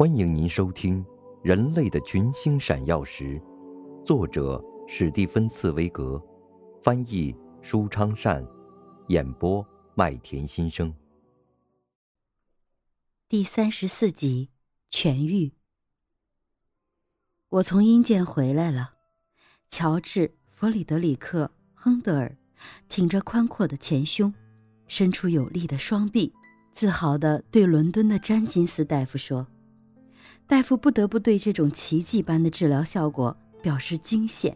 欢迎您收听《人类的群星闪耀时》，作者史蒂芬·茨威格，翻译舒昌善，演播麦田心声。第三十四集，痊愈。我从阴间回来了。乔治·弗里德里克·亨德尔挺着宽阔的前胸，伸出有力的双臂，自豪地对伦敦的詹金斯大夫说。大夫不得不对这种奇迹般的治疗效果表示惊羡。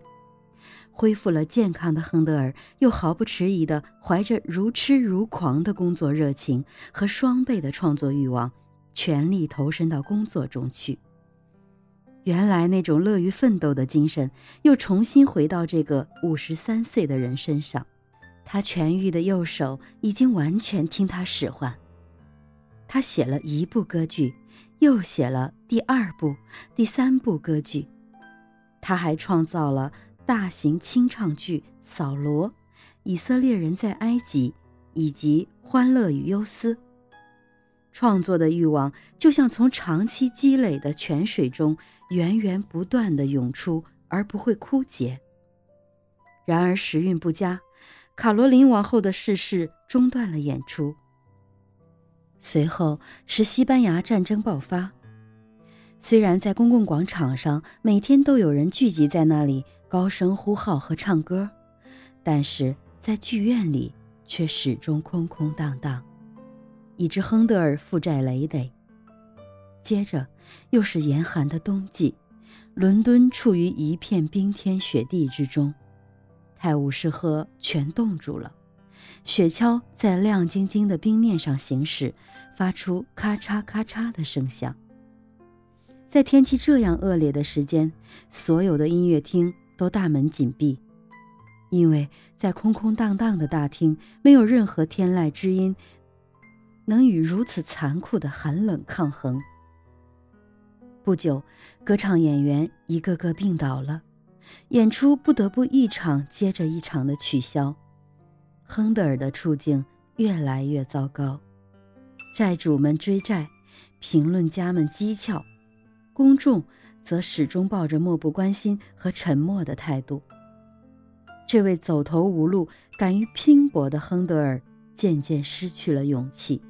恢复了健康的亨德尔又毫不迟疑地怀着如痴如狂的工作热情和双倍的创作欲望，全力投身到工作中去。原来那种乐于奋斗的精神又重新回到这个五十三岁的人身上。他痊愈的右手已经完全听他使唤。他写了一部歌剧。又写了第二部、第三部歌剧，他还创造了大型清唱剧《扫罗》、《以色列人在埃及》以及《欢乐与忧思》。创作的欲望就像从长期积累的泉水中源源不断的涌出，而不会枯竭。然而时运不佳，卡罗琳王后的逝世中断了演出。随后是西班牙战争爆发。虽然在公共广场上每天都有人聚集在那里高声呼号和唱歌，但是在剧院里却始终空空荡荡，以致亨德尔负债累累。接着又是严寒的冬季，伦敦处于一片冰天雪地之中，泰晤士河全冻住了。雪橇在亮晶晶的冰面上行驶，发出咔嚓咔嚓的声响。在天气这样恶劣的时间，所有的音乐厅都大门紧闭，因为在空空荡荡的大厅，没有任何天籁之音能与如此残酷的寒冷抗衡。不久，歌唱演员一个个病倒了，演出不得不一场接着一场的取消。亨德尔的处境越来越糟糕，债主们追债，评论家们讥诮，公众则始终抱着漠不关心和沉默的态度。这位走投无路、敢于拼搏的亨德尔渐渐失去了勇气。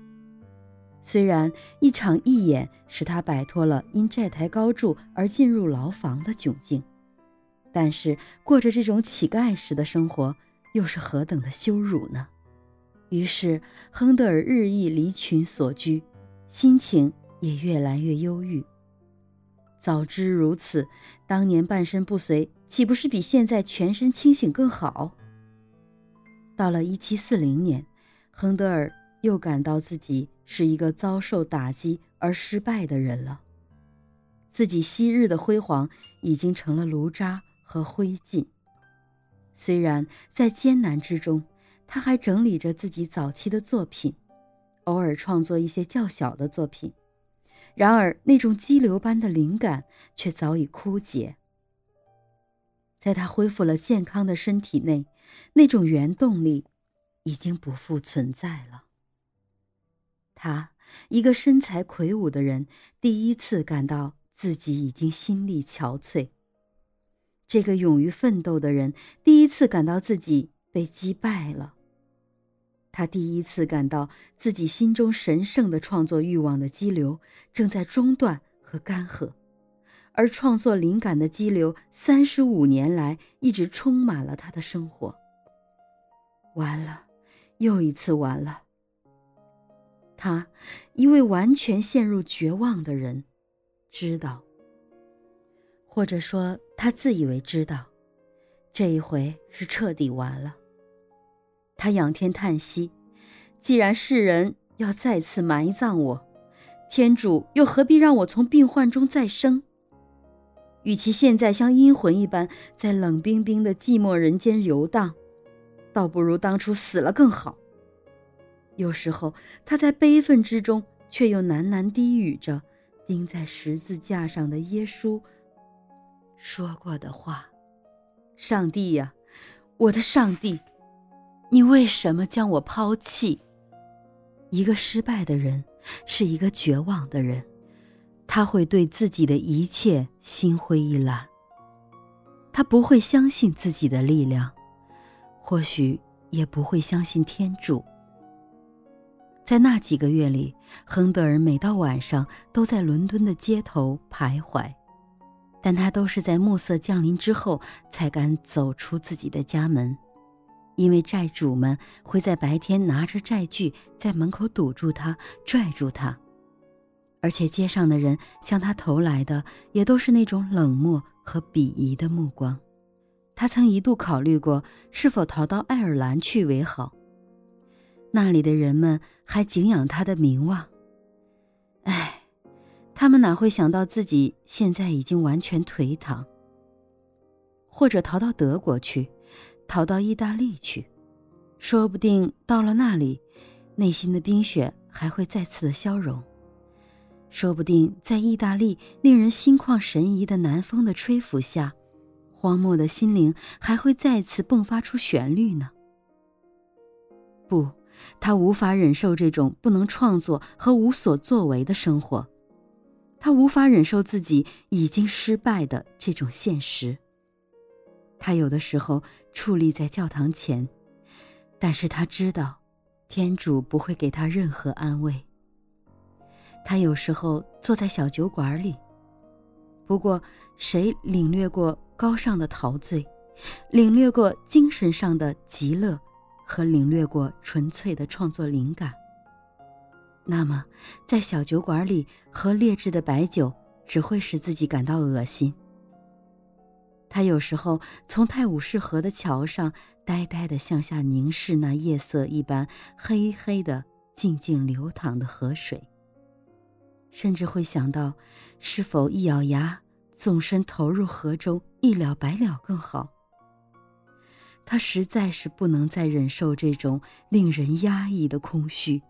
虽然一场义演使他摆脱了因债台高筑而进入牢房的窘境，但是过着这种乞丐式的生活。又是何等的羞辱呢？于是，亨德尔日益离群所居，心情也越来越忧郁。早知如此，当年半身不遂，岂不是比现在全身清醒更好？到了1740年，亨德尔又感到自己是一个遭受打击而失败的人了，自己昔日的辉煌已经成了炉渣和灰烬。虽然在艰难之中，他还整理着自己早期的作品，偶尔创作一些较小的作品，然而那种激流般的灵感却早已枯竭。在他恢复了健康的身体内，那种原动力已经不复存在了。他，一个身材魁梧的人，第一次感到自己已经心力憔悴。这个勇于奋斗的人第一次感到自己被击败了。他第一次感到自己心中神圣的创作欲望的激流正在中断和干涸，而创作灵感的激流三十五年来一直充满了他的生活。完了，又一次完了。他，一位完全陷入绝望的人，知道。或者说，他自以为知道，这一回是彻底完了。他仰天叹息：“既然世人要再次埋葬我，天主又何必让我从病患中再生？与其现在像阴魂一般在冷冰冰的寂寞人间游荡，倒不如当初死了更好。”有时候，他在悲愤之中，却又喃喃低语着钉在十字架上的耶稣。说过的话，上帝呀，我的上帝，你为什么将我抛弃？一个失败的人，是一个绝望的人，他会对自己的一切心灰意懒。他不会相信自己的力量，或许也不会相信天主。在那几个月里，亨德尔每到晚上都在伦敦的街头徘徊，但他都是在暮色降临之后才敢走出自己的家门，因为债主们会在白天拿着债具在门口堵住他、拽住他，而且街上的人向他投来的也都是那种冷漠。和鄙夷的目光，他曾一度考虑过是否逃到爱尔兰去为好。那里的人们还敬仰他的名望。他们哪会想到自己现在已经完全颓唐？或者逃到德国去，逃到意大利去，说不定到了那里，内心的冰雪还会再次的消融。说不定在意大利令人心旷神怡的南风的吹拂下，荒漠的心灵还会再次迸发出旋律呢。不，他无法忍受这种不能创作和无所作为的生活，他无法忍受自己已经失败的这种现实。他有的时候矗立在教堂前，但是他知道，天主不会给他任何安慰。他有时候坐在小酒馆里，不过谁领略过高尚的陶醉，领略过精神上的极乐，和领略过纯粹的创作灵感？那么，在小酒馆里喝劣质的白酒，只会使自己感到恶心。他有时候从泰晤士河的桥上呆呆地向下凝视那夜色一般黑黑的、静静流淌的河水。甚至会想到，是否一咬牙，纵身投入河中，一了百了更好。他实在是不能再忍受这种令人压抑的空虚，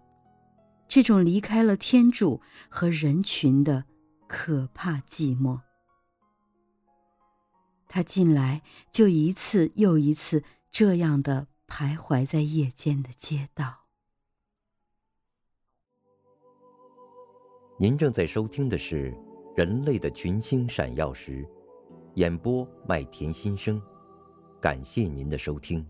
这种离开了天主和人群的可怕寂寞。他近来就一次又一次这样的徘徊在夜间的街道。您正在收听的是《人类的群星闪耀时》，演播麦田心声，感谢您的收听。